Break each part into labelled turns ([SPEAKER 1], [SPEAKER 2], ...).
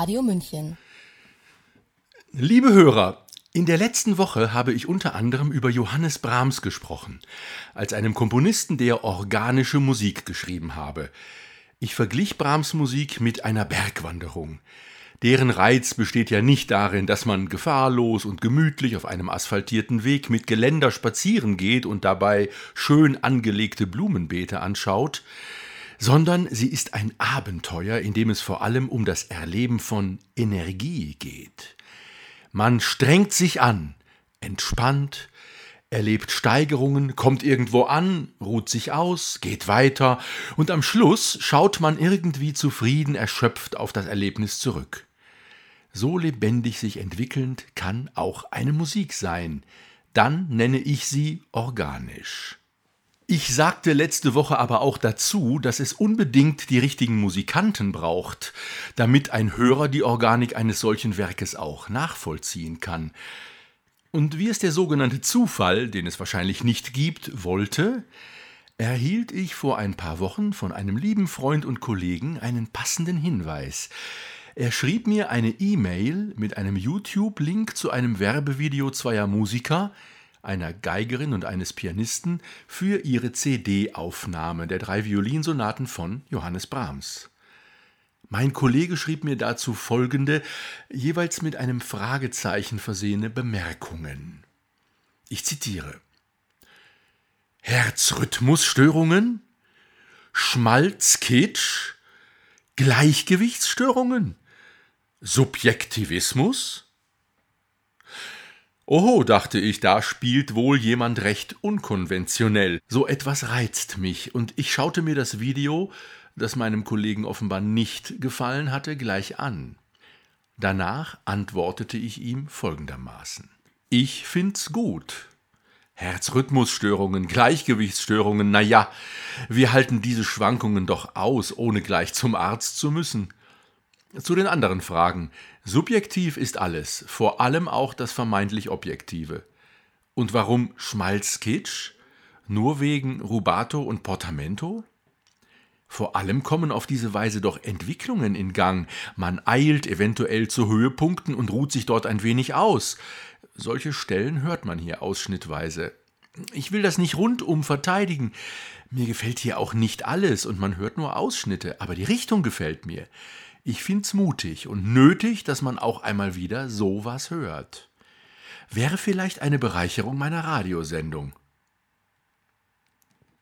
[SPEAKER 1] Radio München.
[SPEAKER 2] Liebe Hörer, in der letzten Woche habe ich unter anderem über Johannes Brahms gesprochen, als einem Komponisten, der organische Musik geschrieben habe. Ich verglich Brahms Musik mit einer Bergwanderung. Deren Reiz besteht ja nicht darin, dass man gefahrlos und gemütlich auf einem asphaltierten Weg mit Geländer spazieren geht und dabei schön angelegte Blumenbeete anschaut, sondern sie ist ein Abenteuer, in dem es vor allem um das Erleben von Energie geht. Man strengt sich an, entspannt, erlebt Steigerungen, kommt irgendwo an, ruht sich aus, geht weiter und am Schluss schaut man irgendwie zufrieden erschöpft auf das Erlebnis zurück. So lebendig sich entwickelnd kann auch eine Musik sein. Dann nenne ich sie organisch. Ich sagte letzte Woche aber auch dazu, dass es unbedingt die richtigen Musikanten braucht, damit ein Hörer die Organik eines solchen Werkes auch nachvollziehen kann. Und wie es der sogenannte Zufall, den es wahrscheinlich nicht gibt, wollte, erhielt ich vor ein paar Wochen von einem lieben Freund und Kollegen einen passenden Hinweis. Er schrieb mir eine E-Mail mit einem YouTube-Link zu einem Werbevideo zweier Musiker, einer Geigerin und eines Pianisten für ihre CD-Aufnahme der drei Violinsonaten von Johannes Brahms. Mein Kollege schrieb mir dazu folgende, jeweils mit einem Fragezeichen versehene Bemerkungen. Ich zitiere Herzrhythmusstörungen? Schmalzkitsch? Gleichgewichtsstörungen? Subjektivismus? Oho, dachte ich, da spielt wohl jemand recht unkonventionell. So etwas reizt mich, und ich schaute mir das Video, das meinem Kollegen offenbar nicht gefallen hatte, gleich an. Danach antwortete ich ihm folgendermaßen. Ich find's gut. Herzrhythmusstörungen, Gleichgewichtsstörungen, na ja, wir halten diese Schwankungen doch aus, ohne gleich zum Arzt zu müssen. Zu den anderen Fragen. Subjektiv ist alles, vor allem auch das vermeintlich Objektive. Und warum Schmalzkitsch? Nur wegen Rubato und Portamento? Vor allem kommen auf diese Weise doch Entwicklungen in Gang. Man eilt eventuell zu Höhepunkten und ruht sich dort ein wenig aus. Solche Stellen hört man hier ausschnittweise. Ich will das nicht rundum verteidigen. Mir gefällt hier auch nicht alles und man hört nur Ausschnitte, aber die Richtung gefällt mir. Ich find's mutig und nötig, dass man auch einmal wieder sowas hört. Wäre vielleicht eine Bereicherung meiner Radiosendung.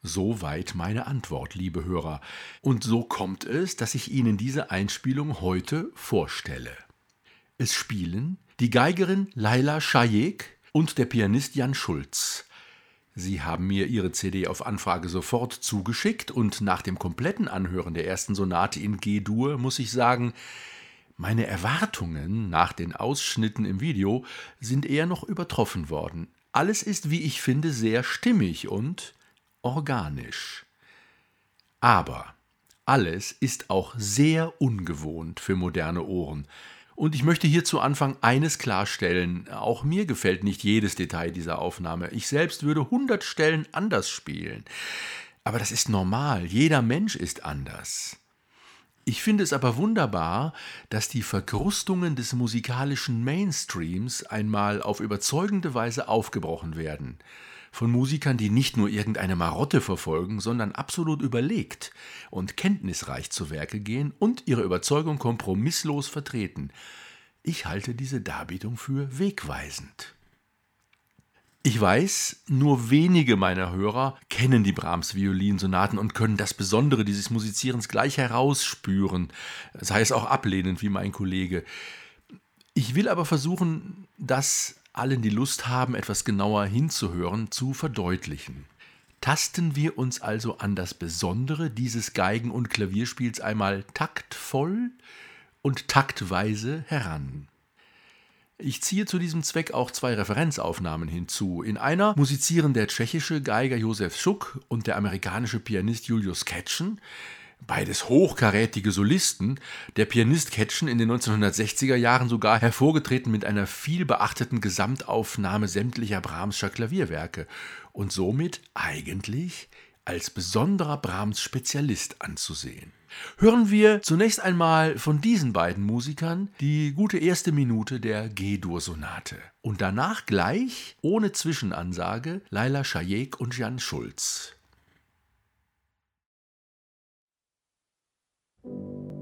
[SPEAKER 2] Soweit meine Antwort, liebe Hörer. Und so kommt es, dass ich Ihnen diese Einspielung heute vorstelle. Es spielen die Geigerin Laila Schajek und der Pianist Jan Schulz. Sie haben mir Ihre CD auf Anfrage sofort zugeschickt und nach dem kompletten Anhören der ersten Sonate in G-Dur muss ich sagen, meine Erwartungen nach den Ausschnitten im Video sind eher noch übertroffen worden. Alles ist, wie ich finde, sehr stimmig und organisch. Aber alles ist auch sehr ungewohnt für moderne Ohren. Und ich möchte hier zu Anfang eines klarstellen. Auch mir gefällt nicht jedes Detail dieser Aufnahme. Ich selbst würde 100 Stellen anders spielen. Aber das ist normal. Jeder Mensch ist anders. Ich finde es aber wunderbar, dass die Verkrustungen des musikalischen Mainstreams einmal auf überzeugende Weise aufgebrochen werden von Musikern, die nicht nur irgendeine Marotte verfolgen, sondern absolut überlegt und kenntnisreich zu Werke gehen und ihre Überzeugung kompromisslos vertreten. Ich halte diese Darbietung für wegweisend. Ich weiß, nur wenige meiner Hörer kennen die Brahms Violinsonaten und können das Besondere dieses Musizierens gleich herausspüren, sei es auch ablehnend wie mein Kollege. Ich will aber versuchen, das allen, die Lust haben, etwas genauer hinzuhören, zu verdeutlichen. Tasten wir uns also an das Besondere dieses Geigen- und Klavierspiels einmal taktvoll und taktweise heran. Ich ziehe zu diesem Zweck auch zwei Referenzaufnahmen hinzu. In einer musizieren der tschechische Geiger Josef Schuck und der amerikanische Pianist Julius Ketschen, beides hochkarätige Solisten, der Pianist Ketschen in den 1960er Jahren sogar hervorgetreten mit einer viel beachteten Gesamtaufnahme sämtlicher Brahmscher Klavierwerke und somit eigentlich als besonderer Brahms-Spezialist anzusehen. Hören wir zunächst einmal von diesen beiden Musikern die gute erste Minute der G-Dur-Sonate und danach gleich, ohne Zwischenansage, Laila Schajek und Jan Schulz. Thank you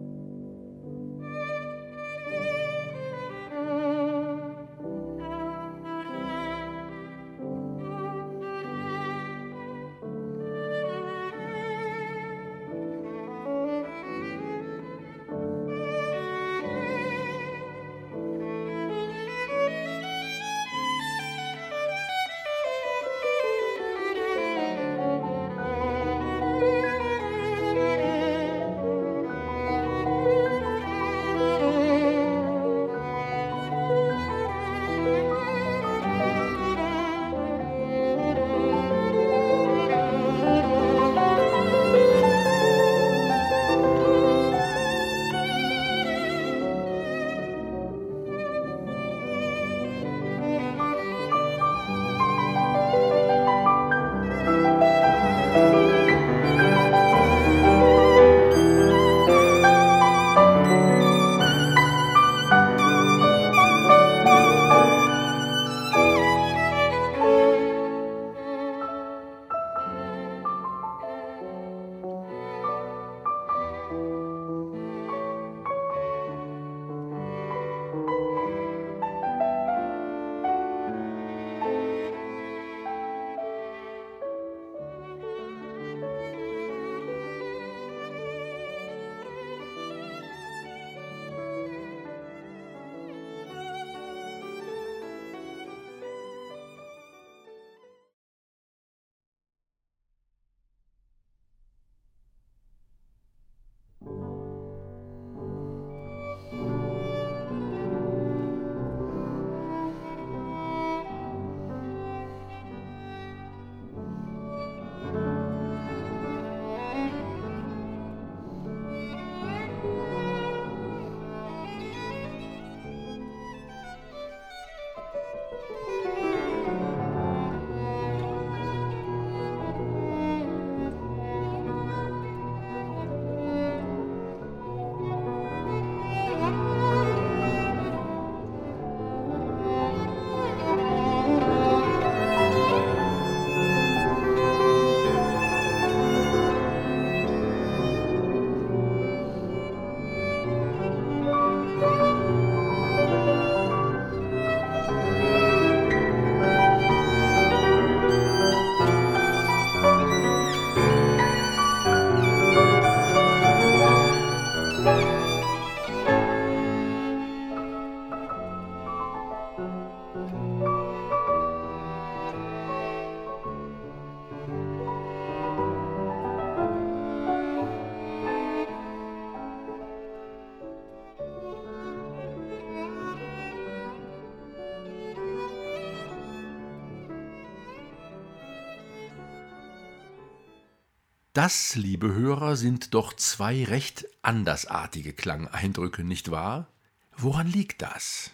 [SPEAKER 2] Das, liebe Hörer, sind doch zwei recht andersartige Klangeindrücke, nicht wahr? Woran liegt das?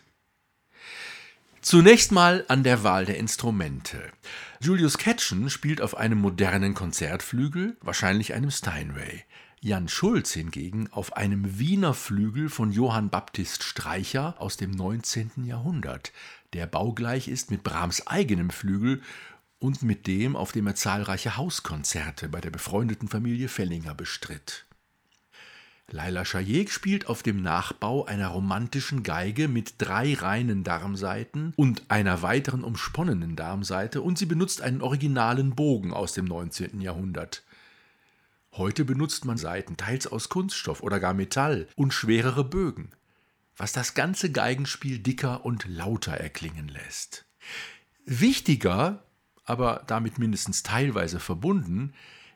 [SPEAKER 2] Zunächst mal an der Wahl der Instrumente. Julius Ketchen spielt auf einem modernen Konzertflügel, wahrscheinlich einem Steinway. Jan Schulz hingegen auf einem Wiener Flügel von Johann Baptist Streicher aus dem 19. Jahrhundert, der baugleich ist mit Brahms eigenem Flügel und mit dem, auf dem er zahlreiche Hauskonzerte bei der befreundeten Familie Fellinger bestritt. Laila Schajek spielt auf dem Nachbau einer romantischen Geige mit drei reinen Darmsaiten und einer weiteren umsponnenen Darmsaite und sie benutzt einen originalen Bogen aus dem 19. Jahrhundert. Heute benutzt man Saiten teils aus Kunststoff oder gar Metall und schwerere Bögen. was das ganze Geigenspiel dicker und lauter erklingen lässt. Wichtiger, aber damit mindestens teilweise verbunden,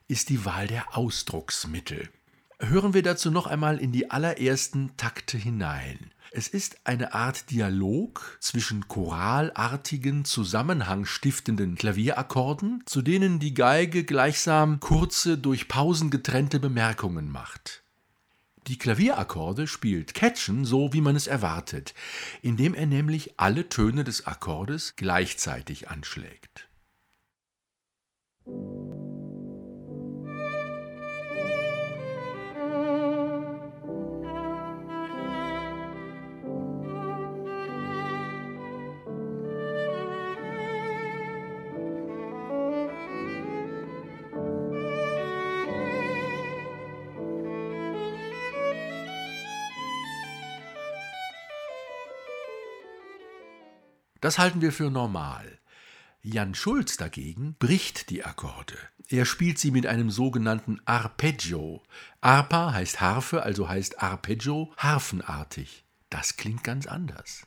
[SPEAKER 2] ist die Wahl der Ausdrucksmittel. Hören wir dazu noch einmal in die allerersten Takte hinein. Es ist eine Art Dialog zwischen choralartigen, zusammenhangstiftenden Klavierakkorden, zu denen die Geige gleichsam kurze, durch Pausen getrennte Bemerkungen macht. Die Klavierakkorde spielt Catchen so, wie man es erwartet, indem er nämlich alle Töne des Akkordes gleichzeitig anschlägt. Das halten wir für normal. Jan Schulz dagegen bricht die Akkorde. Er spielt sie mit einem sogenannten Arpeggio. Arpa heißt Harfe, also heißt Arpeggio harfenartig. Das klingt ganz anders.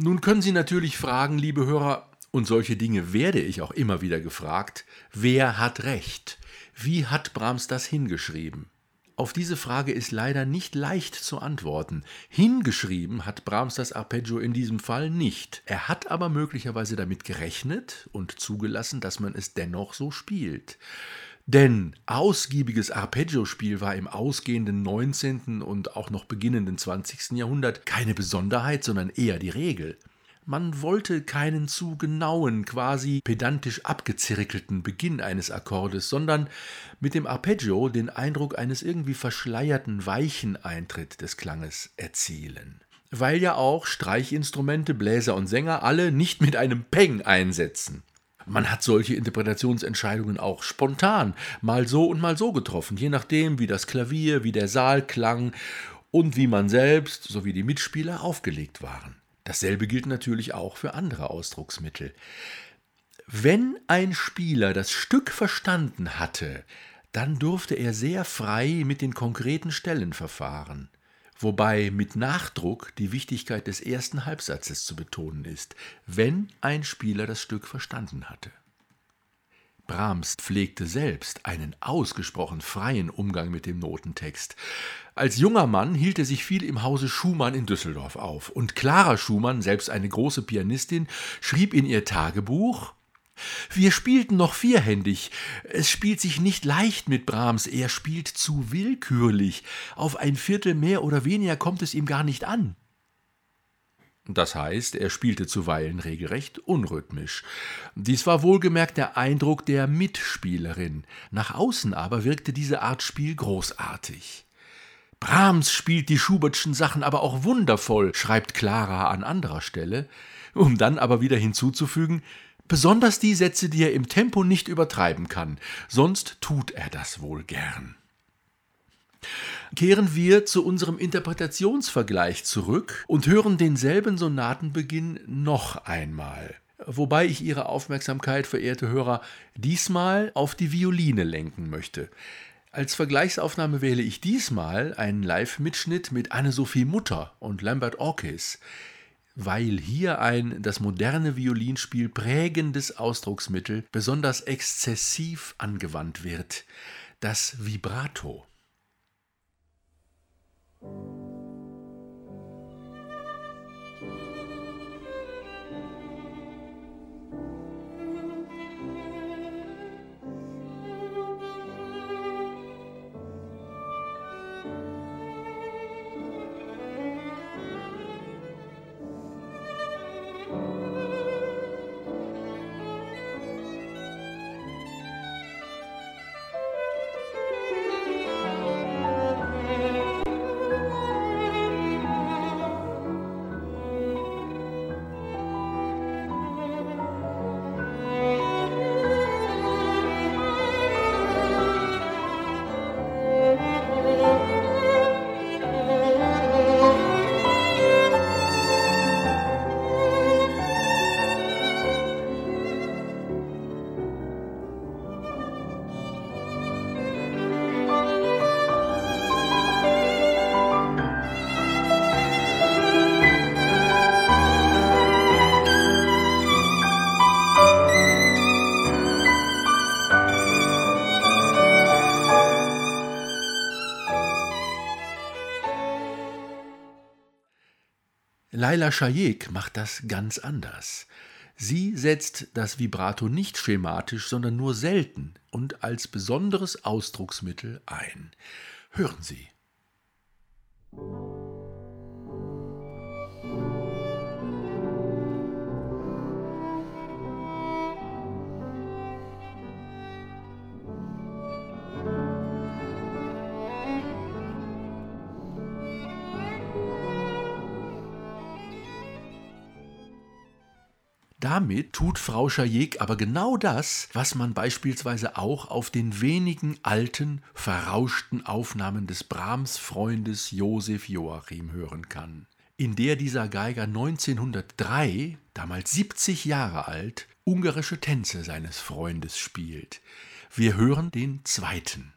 [SPEAKER 2] Nun können Sie natürlich fragen, liebe Hörer, und solche Dinge werde ich auch immer wieder gefragt, wer hat recht? Wie hat Brahms das hingeschrieben? Auf diese Frage ist leider nicht leicht zu antworten. Hingeschrieben hat Brahms das Arpeggio in diesem Fall nicht. Er hat aber möglicherweise damit gerechnet und zugelassen, dass man es dennoch so spielt. Denn ausgiebiges Arpeggio-Spiel war im ausgehenden 19. und auch noch beginnenden 20. Jahrhundert keine Besonderheit, sondern eher die Regel. Man wollte keinen zu genauen, quasi pedantisch abgezirkelten Beginn eines Akkordes, sondern mit dem Arpeggio den Eindruck eines irgendwie verschleierten, weichen Eintritt des Klanges erzielen. Weil ja auch Streichinstrumente, Bläser und Sänger alle nicht mit einem Peng einsetzen. Man hat solche Interpretationsentscheidungen auch spontan, mal so und mal so getroffen, je nachdem, wie das Klavier, wie der Saal klang und wie man selbst sowie die Mitspieler aufgelegt waren. Dasselbe gilt natürlich auch für andere Ausdrucksmittel. Wenn ein Spieler das Stück verstanden hatte, dann durfte er sehr frei mit den konkreten Stellen verfahren wobei mit Nachdruck die Wichtigkeit des ersten Halbsatzes zu betonen ist, wenn ein Spieler das Stück verstanden hatte. Brahms pflegte selbst einen ausgesprochen freien Umgang mit dem Notentext. Als junger Mann hielt er sich viel im Hause Schumann in Düsseldorf auf, und Clara Schumann, selbst eine große Pianistin, schrieb in ihr Tagebuch wir spielten noch vierhändig. Es spielt sich nicht leicht mit Brahms, er spielt zu willkürlich. Auf ein Viertel mehr oder weniger kommt es ihm gar nicht an. Das heißt, er spielte zuweilen regelrecht unrhythmisch. Dies war wohlgemerkt der Eindruck der Mitspielerin. Nach außen aber wirkte diese Art Spiel großartig. Brahms spielt die Schubertschen Sachen aber auch wundervoll, schreibt Clara an anderer Stelle, um dann aber wieder hinzuzufügen, Besonders die Sätze, die er im Tempo nicht übertreiben kann, sonst tut er das wohl gern. Kehren wir zu unserem Interpretationsvergleich zurück und hören denselben Sonatenbeginn noch einmal. Wobei ich Ihre Aufmerksamkeit, verehrte Hörer, diesmal auf die Violine lenken möchte. Als Vergleichsaufnahme wähle ich diesmal einen Live-Mitschnitt mit Anne-Sophie Mutter und Lambert Orkis weil hier ein das moderne Violinspiel prägendes Ausdrucksmittel besonders exzessiv angewandt wird, das Vibrato. Laila Shayek macht das ganz anders. Sie setzt das Vibrato nicht schematisch, sondern nur selten und als besonderes Ausdrucksmittel ein. Hören Sie. Damit tut Frau Schajek aber genau das, was man beispielsweise auch auf den wenigen alten, verrauschten Aufnahmen des Brahms-Freundes Josef Joachim hören kann, in der dieser Geiger 1903, damals 70 Jahre alt, ungarische Tänze seines Freundes spielt. Wir hören den zweiten.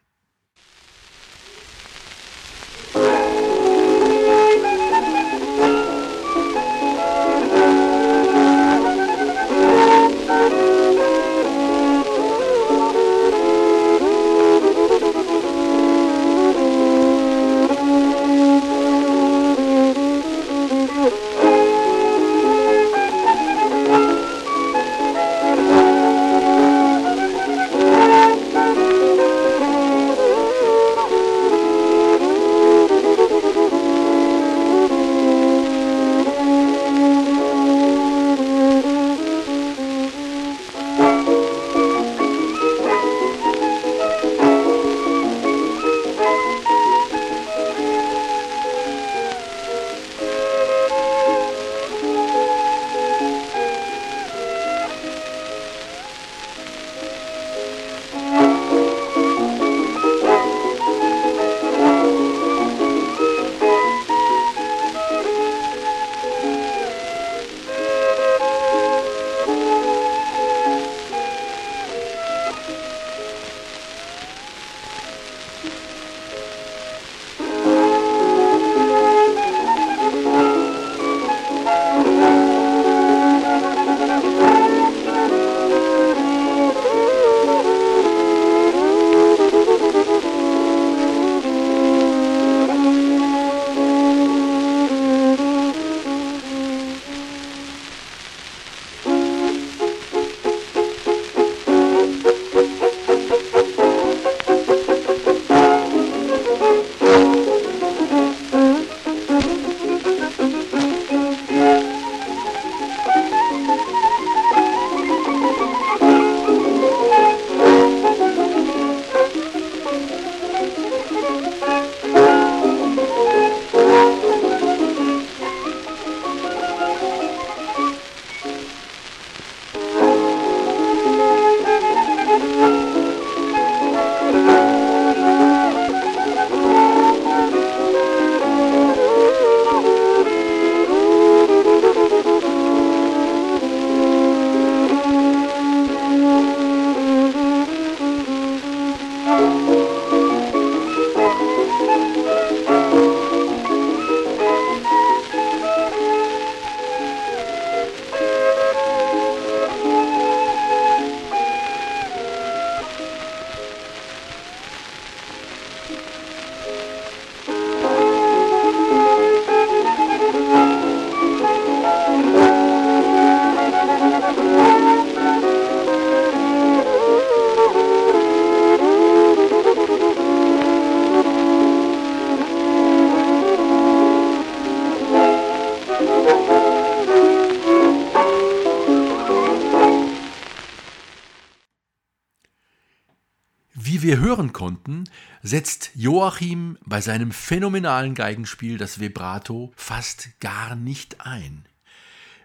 [SPEAKER 2] Hören konnten, setzt Joachim bei seinem phänomenalen Geigenspiel das Vibrato fast gar nicht ein.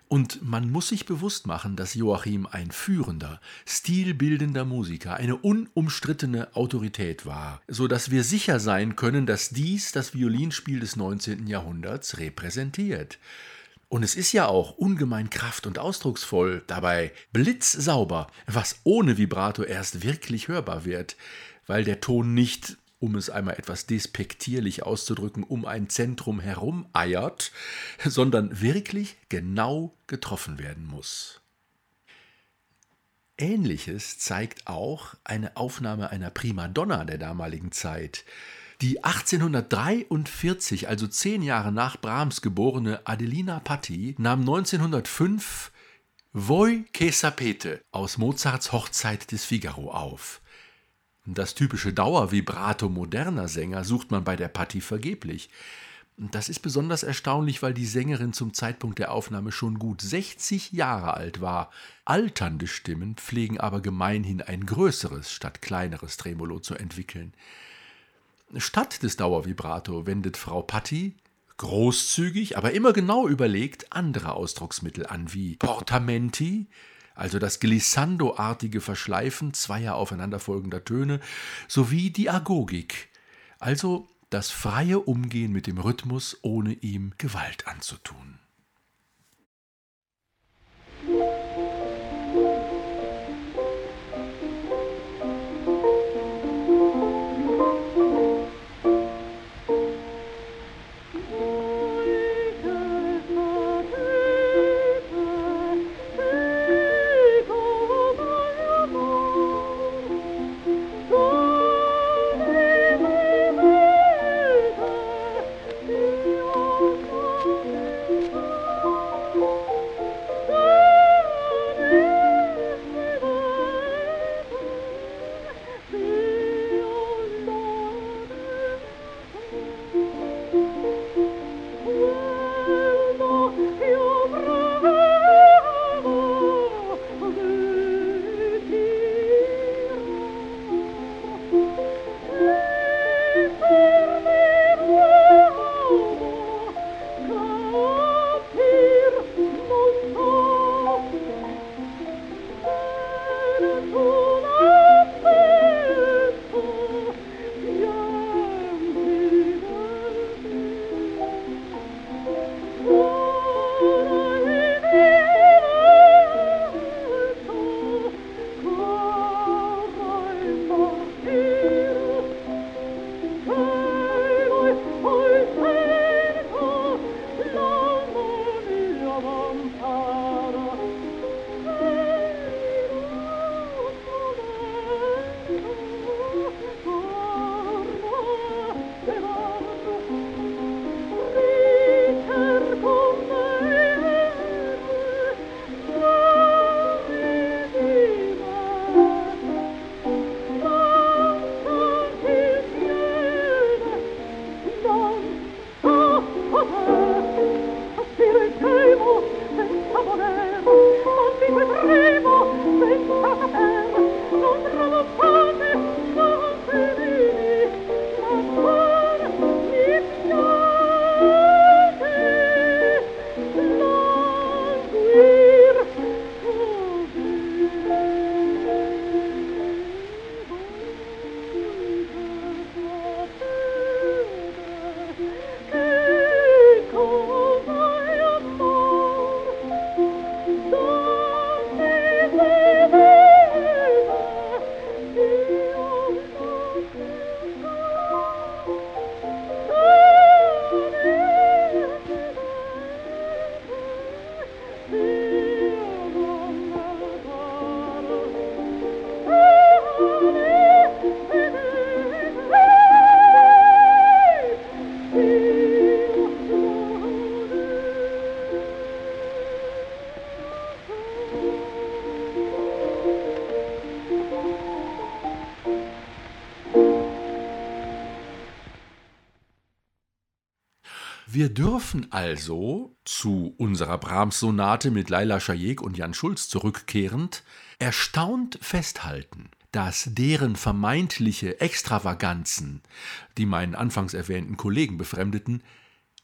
[SPEAKER 2] Und man muss sich bewusst machen, dass Joachim ein führender, stilbildender Musiker, eine unumstrittene Autorität war, so dass wir sicher sein können, dass dies das Violinspiel des 19. Jahrhunderts repräsentiert. Und es ist ja auch ungemein kraft- und ausdrucksvoll, dabei blitzsauber, was ohne Vibrato erst wirklich hörbar wird, weil der Ton nicht, um es einmal etwas despektierlich auszudrücken, um ein Zentrum herum eiert, sondern wirklich genau getroffen werden muss. Ähnliches zeigt auch eine Aufnahme einer Primadonna der damaligen Zeit, Die 1843, also zehn Jahre nach Brahms geborene Adelina Patti, nahm 1905 Voi che sapete aus Mozarts Hochzeit des Figaro auf. Das typische Dauervibrato moderner Sänger sucht man bei der Patti vergeblich. Das ist besonders erstaunlich, weil die Sängerin zum Zeitpunkt der Aufnahme schon gut 60 Jahre alt war. Alternde Stimmen pflegen aber gemeinhin ein größeres statt kleineres Tremolo zu entwickeln. Statt des Dauervibrato wendet Frau Patti großzügig, aber immer genau überlegt andere Ausdrucksmittel an, wie Portamenti, also das Glissando-artige Verschleifen zweier aufeinanderfolgender Töne, sowie die Agogik, also das freie Umgehen mit dem Rhythmus, ohne ihm Gewalt anzutun. Dürfen also zu unserer Brahms-Sonate mit Laila Schajek und Jan Schulz zurückkehrend erstaunt festhalten, dass deren vermeintliche Extravaganzen, die meinen anfangs erwähnten Kollegen befremdeten,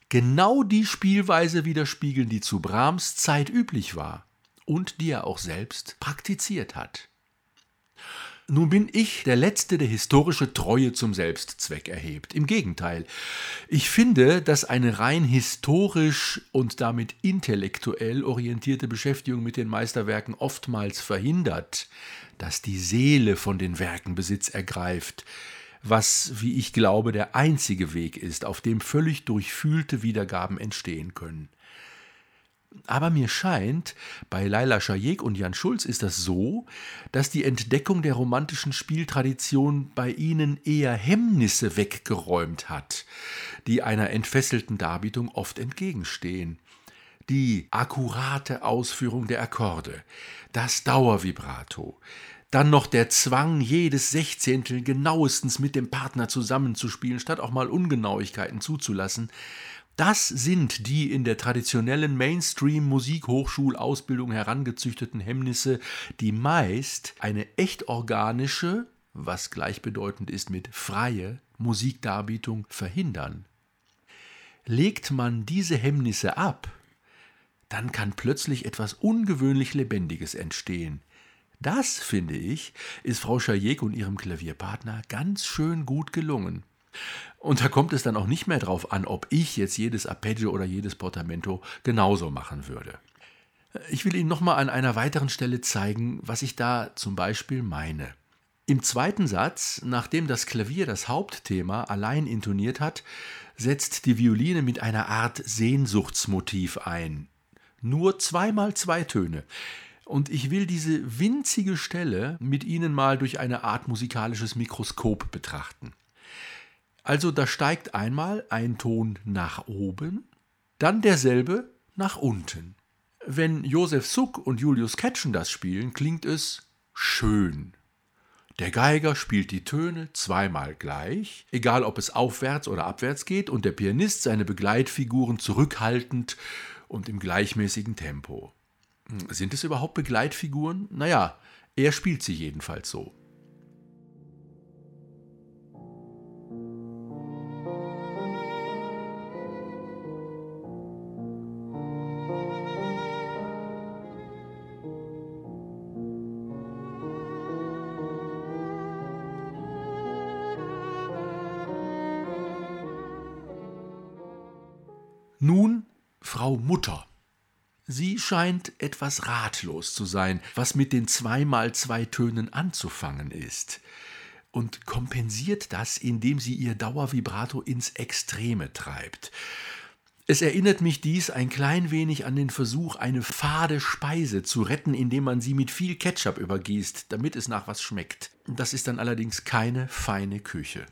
[SPEAKER 2] genau die Spielweise widerspiegeln, die zu Brahms Zeit üblich war und die er auch selbst praktiziert hat. Nun bin ich der Letzte, der historische Treue zum Selbstzweck erhebt. Im Gegenteil. Ich finde, dass eine rein historisch und damit intellektuell orientierte Beschäftigung mit den Meisterwerken oftmals verhindert, dass die Seele von den Werken Besitz ergreift, was, wie ich glaube, der einzige Weg ist, auf dem völlig durchfühlte Wiedergaben entstehen können. Aber mir scheint, bei Laila Schajek und Jan Schulz ist das so, dass die Entdeckung der romantischen Spieltradition bei ihnen eher Hemmnisse weggeräumt hat, die einer entfesselten Darbietung oft entgegenstehen. Die akkurate Ausführung der Akkorde, das Dauervibrato, dann noch der Zwang, jedes Sechzehntel genauestens mit dem Partner zusammenzuspielen, statt auch mal Ungenauigkeiten zuzulassen, das sind die in der traditionellen Mainstream-Musikhochschulausbildung herangezüchteten Hemmnisse, die meist eine echt organische, was gleichbedeutend ist mit freie Musikdarbietung verhindern. Legt man diese Hemmnisse ab, dann kann plötzlich etwas ungewöhnlich Lebendiges entstehen. Das, finde ich, ist Frau Schajek und ihrem Klavierpartner ganz schön gut gelungen. Und da kommt es dann auch nicht mehr drauf an, ob ich jetzt jedes Arpeggio oder jedes Portamento genauso machen würde. Ich will Ihnen nochmal an einer weiteren Stelle zeigen, was ich da zum Beispiel meine. Im zweiten Satz, nachdem das Klavier das Hauptthema allein intoniert hat, setzt die Violine mit einer Art Sehnsuchtsmotiv ein. Nur zweimal zwei Töne. Und ich will diese winzige Stelle mit Ihnen mal durch eine Art musikalisches Mikroskop betrachten. Also da steigt einmal ein Ton nach oben, dann derselbe nach unten. Wenn Josef Suck und Julius Ketschen das spielen, klingt es schön. Der Geiger spielt die Töne zweimal gleich, egal ob es aufwärts oder abwärts geht, und der Pianist seine Begleitfiguren zurückhaltend und im gleichmäßigen Tempo. Sind es überhaupt Begleitfiguren? Naja, er spielt sie jedenfalls so. Frau Mutter. Sie scheint etwas ratlos zu sein, was mit den zweimal zwei Tönen anzufangen ist, und kompensiert das, indem sie ihr Dauervibrato ins Extreme treibt. Es erinnert mich dies ein klein wenig an den Versuch, eine fade Speise zu retten, indem man sie mit viel Ketchup übergießt, damit es nach was schmeckt. Das ist dann allerdings keine feine Küche.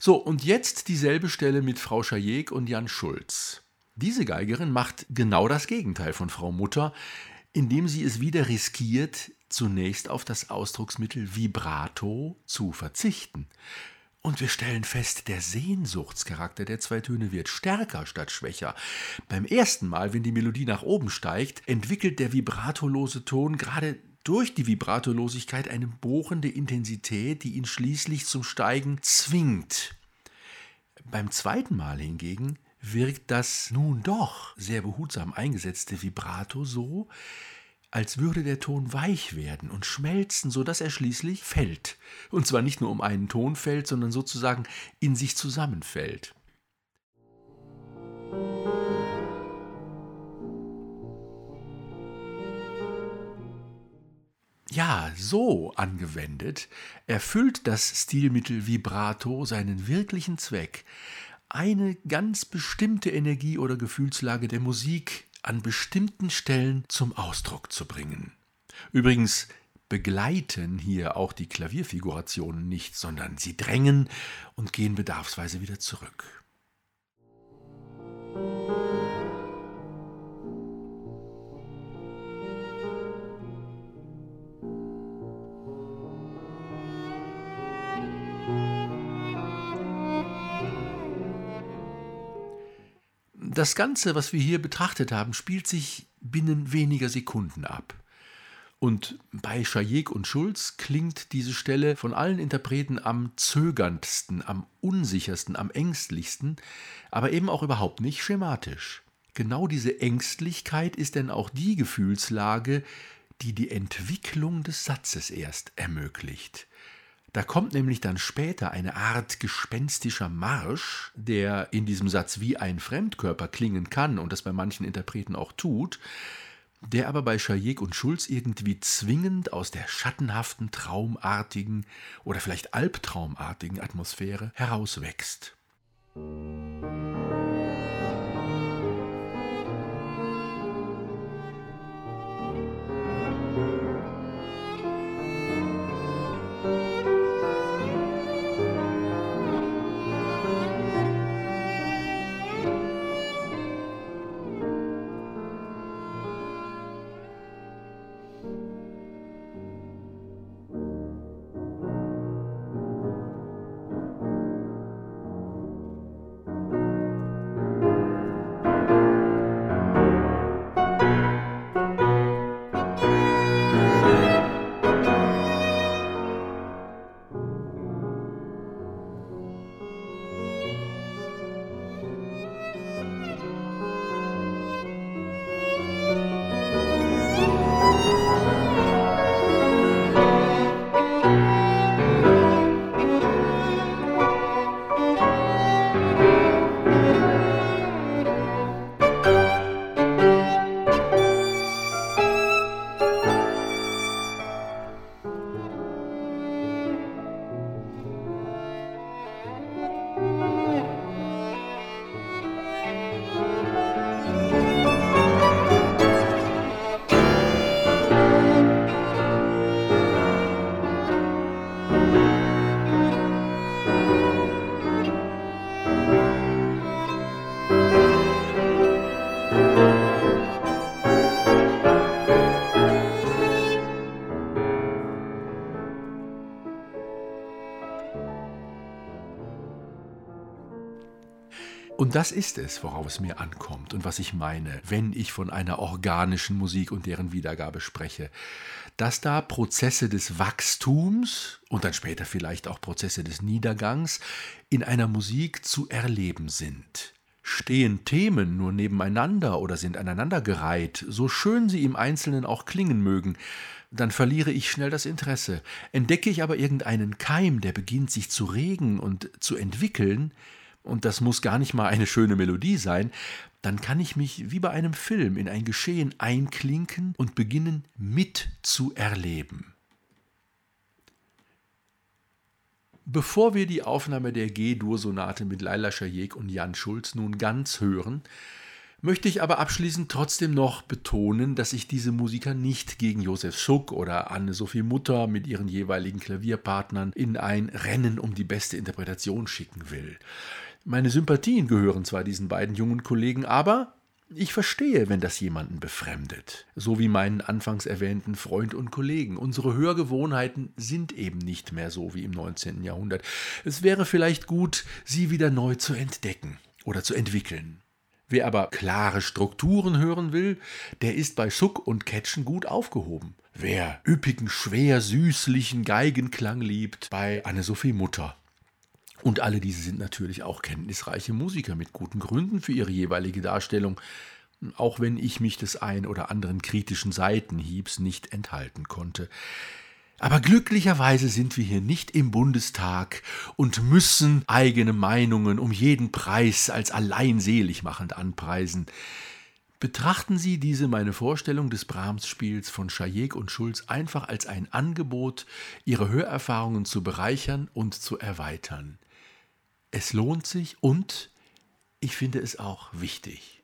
[SPEAKER 2] So, und jetzt dieselbe Stelle mit Frau Schajek und Jan Schulz. Diese Geigerin macht genau das Gegenteil von Frau Mutter, indem sie es wieder riskiert, zunächst auf das Ausdrucksmittel Vibrato zu verzichten. Und wir stellen fest, der Sehnsuchtscharakter der zwei Töne wird stärker statt schwächer. Beim ersten Mal, wenn die Melodie nach oben steigt, entwickelt der vibratolose Ton gerade durch die Vibratolosigkeit eine bohrende Intensität, die ihn schließlich zum Steigen zwingt. Beim zweiten Mal hingegen wirkt das nun doch sehr behutsam eingesetzte Vibrato so, als würde der Ton weich werden und schmelzen, so dass er schließlich fällt. Und zwar nicht nur um einen Ton fällt, sondern sozusagen in sich zusammenfällt. Ja, so angewendet erfüllt das Stilmittel Vibrato seinen wirklichen Zweck, eine ganz bestimmte Energie oder Gefühlslage der Musik an bestimmten Stellen zum Ausdruck zu bringen. Übrigens begleiten hier auch die Klavierfigurationen nicht, sondern sie drängen und gehen bedarfsweise wieder zurück. Das Ganze, was wir hier betrachtet haben, spielt sich binnen weniger Sekunden ab. Und bei Schajek und Schulz klingt diese Stelle von allen Interpreten am zögerndsten, am unsichersten, am ängstlichsten, aber eben auch überhaupt nicht schematisch. Genau diese Ängstlichkeit ist denn auch die Gefühlslage, die die Entwicklung des Satzes erst ermöglicht. Da kommt nämlich dann später eine Art gespenstischer Marsch, der in diesem Satz wie ein Fremdkörper klingen kann und das bei manchen Interpreten auch tut, der aber bei Schajek und Schulz irgendwie zwingend aus der schattenhaften, traumartigen oder vielleicht albtraumartigen Atmosphäre herauswächst. Und das ist es, worauf es mir ankommt und was ich meine, wenn ich von einer organischen Musik und deren Wiedergabe spreche. Dass da Prozesse des Wachstums und dann später vielleicht auch Prozesse des Niedergangs in einer Musik zu erleben sind. Stehen Themen nur nebeneinander oder sind aneinandergereiht, so schön sie im Einzelnen auch klingen mögen, dann verliere ich schnell das Interesse. Entdecke ich aber irgendeinen Keim, der beginnt sich zu regen und zu entwickeln, und das muss gar nicht mal eine schöne Melodie sein, dann kann ich mich wie bei einem Film in ein Geschehen einklinken und beginnen mitzuerleben. Bevor wir die Aufnahme der G-Dur-Sonate mit Laila Schajek und Jan Schulz nun ganz hören, möchte ich aber abschließend trotzdem noch betonen, dass ich diese Musiker nicht gegen Josef Schuck oder Anne-Sophie Mutter mit ihren jeweiligen Klavierpartnern in ein Rennen um die beste Interpretation schicken will. Meine Sympathien gehören zwar diesen beiden jungen Kollegen, aber ich verstehe, wenn das jemanden befremdet. So wie meinen anfangs erwähnten Freund und Kollegen. Unsere Hörgewohnheiten sind eben nicht mehr so wie im 19. Jahrhundert. Es wäre vielleicht gut, sie wieder neu zu entdecken oder zu entwickeln. Wer aber klare Strukturen hören will, der ist bei Schuck und Ketschen gut aufgehoben. Wer üppigen, schwer süßlichen Geigenklang liebt, bei Anne-Sophie Mutter. Und alle diese sind natürlich auch kenntnisreiche Musiker mit guten Gründen für ihre jeweilige Darstellung, auch wenn ich mich des ein oder anderen kritischen Seitenhiebs nicht enthalten konnte. Aber glücklicherweise sind wir hier nicht im Bundestag und müssen eigene Meinungen um jeden Preis als allein seligmachend anpreisen. Betrachten Sie diese meine Vorstellung des Brahms-Spiels von Schajek und Schulz einfach als ein Angebot, Ihre Hörerfahrungen zu bereichern und zu erweitern. Es lohnt sich und ich finde es auch wichtig.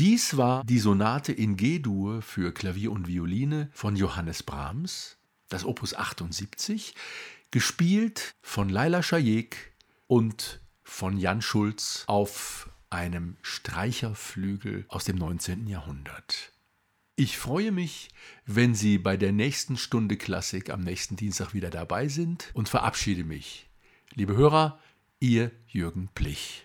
[SPEAKER 2] Dies war die Sonate in G-Dur für Klavier und Violine von Johannes Brahms, das Opus 78, gespielt von Laila Schajek und von Jan Schulz auf einem Streicherflügel aus dem 19. Jahrhundert. Ich freue mich, wenn Sie bei der nächsten Stunde Klassik am nächsten Dienstag wieder dabei sind und verabschiede mich. Liebe Hörer, Ihr Jürgen Plich.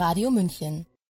[SPEAKER 1] Radio München